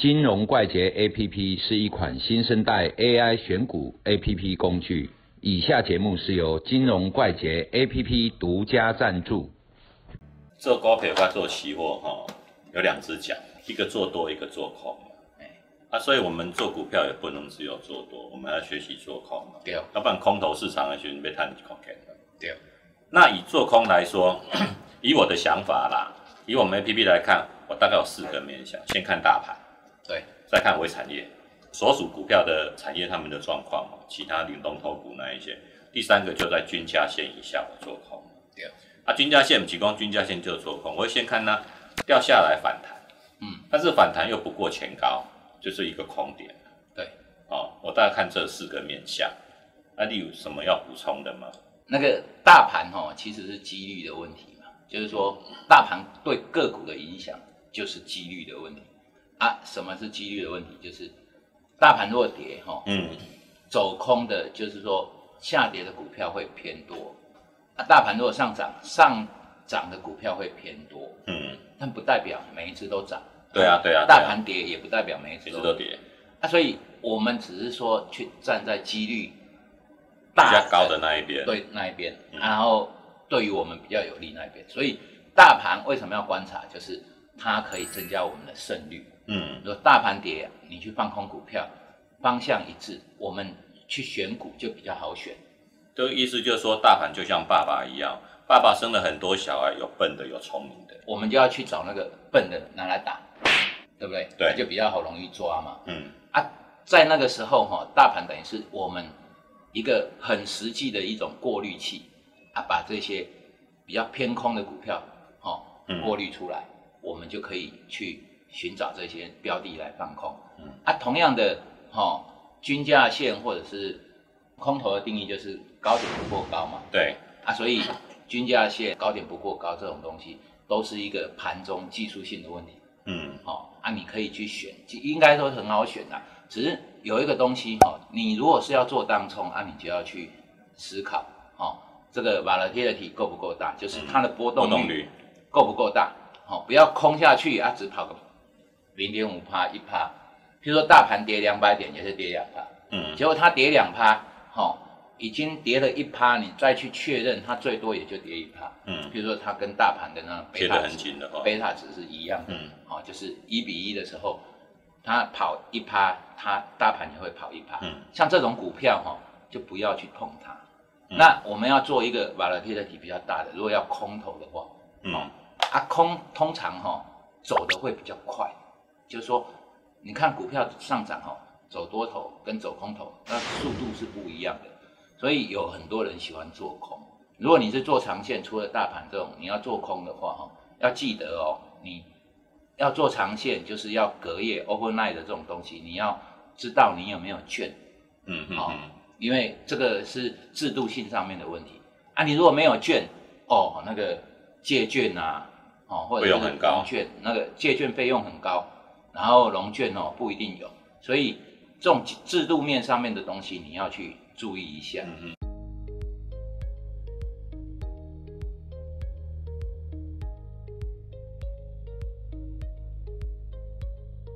金融怪杰 APP 是一款新生代 AI 选股 APP 工具。以下节目是由金融怪杰 APP 独家赞助。做股票或做期货哈，有两只脚，一个做多，一个做空。哎，啊，所以我们做股票也不能只有做多，我们要学习做空。对，要不然空头市场的时候被探空看的。对，那以做空来说，以我的想法啦，以我们 APP 来看，我大概有四个面向，先看大盘，对，再看微产业。所属股票的产业，他们的状况嘛，其他领动头股那一些。第三个就在均价线以下，我做空。对。啊，均价线，提供均价线就做空。我会先看它掉下来反弹，嗯，但是反弹又不过前高，就是一个空点。对。哦，我大概看这四个面向。那你有什么要补充的吗？那个大盘哦，其实是几率的问题嘛，就是说大盘对个股的影响就是几率的问题啊。什么是几率的问题？就是。大盘若跌，哈，嗯，走空的，就是说下跌的股票会偏多。啊大盘若上涨，上涨的股票会偏多，嗯，但不代表每一次都涨。对啊，对啊。大盘跌也不代表每一次都跌。那所以我们只是说去站在几率比较高的那一边，对那一边，然后对于我们比较有利那一边。所以大盘为什么要观察？就是它可以增加我们的胜率。嗯，如果大盘跌，你去放空股票，方向一致，我们去选股就比较好选。这个意思就是说，大盘就像爸爸一样，爸爸生了很多小孩，有笨的，有聪明的，我们就要去找那个笨的拿来打，对不对？对，就比较好容易抓嘛。嗯啊，在那个时候哈，大盘等于是我们一个很实际的一种过滤器啊，把这些比较偏空的股票哈过滤出来，我们就可以去。寻找这些标的来放空，嗯。啊，同样的哈，均价线或者是空头的定义就是高点不过高嘛，对。啊，所以均价线高点不过高这种东西都是一个盘中技术性的问题，嗯，好啊，你可以去选，应该说很好选的，只是有一个东西哈，你如果是要做当冲啊，你就要去思考，哦，这个 volatility 够不够大，就是它的波动率够不够大，好，不要空下去啊，只跑个。零点五趴一趴，譬如说大盘跌两百点也是跌两趴，嗯，结果它跌两趴，好，已经跌了一趴，你再去确认它最多也就跌一趴，嗯，譬如说它跟大盘的那贝塔值，贝塔值是一样的，嗯，好，就是一比一的时候，它跑一趴，它大盘也会跑一趴，嗯，像这种股票哈，就不要去碰它。那我们要做一个 volatility 比较大的，如果要空头的话，嗯，啊空通常哈走的会比较快。就是说，你看股票上涨哦，走多头跟走空头，那速度是不一样的，所以有很多人喜欢做空。如果你是做长线，除了大盘这种，你要做空的话，哈，要记得哦，你要做长线，就是要隔夜 overnight 的这种东西，你要知道你有没有券，嗯嗯，好，因为这个是制度性上面的问题啊。你如果没有券，哦，那个借券啊，哦，或者是融券，那个借券费用很高。然后融券哦不一定有，所以这种制度面上面的东西你要去注意一下。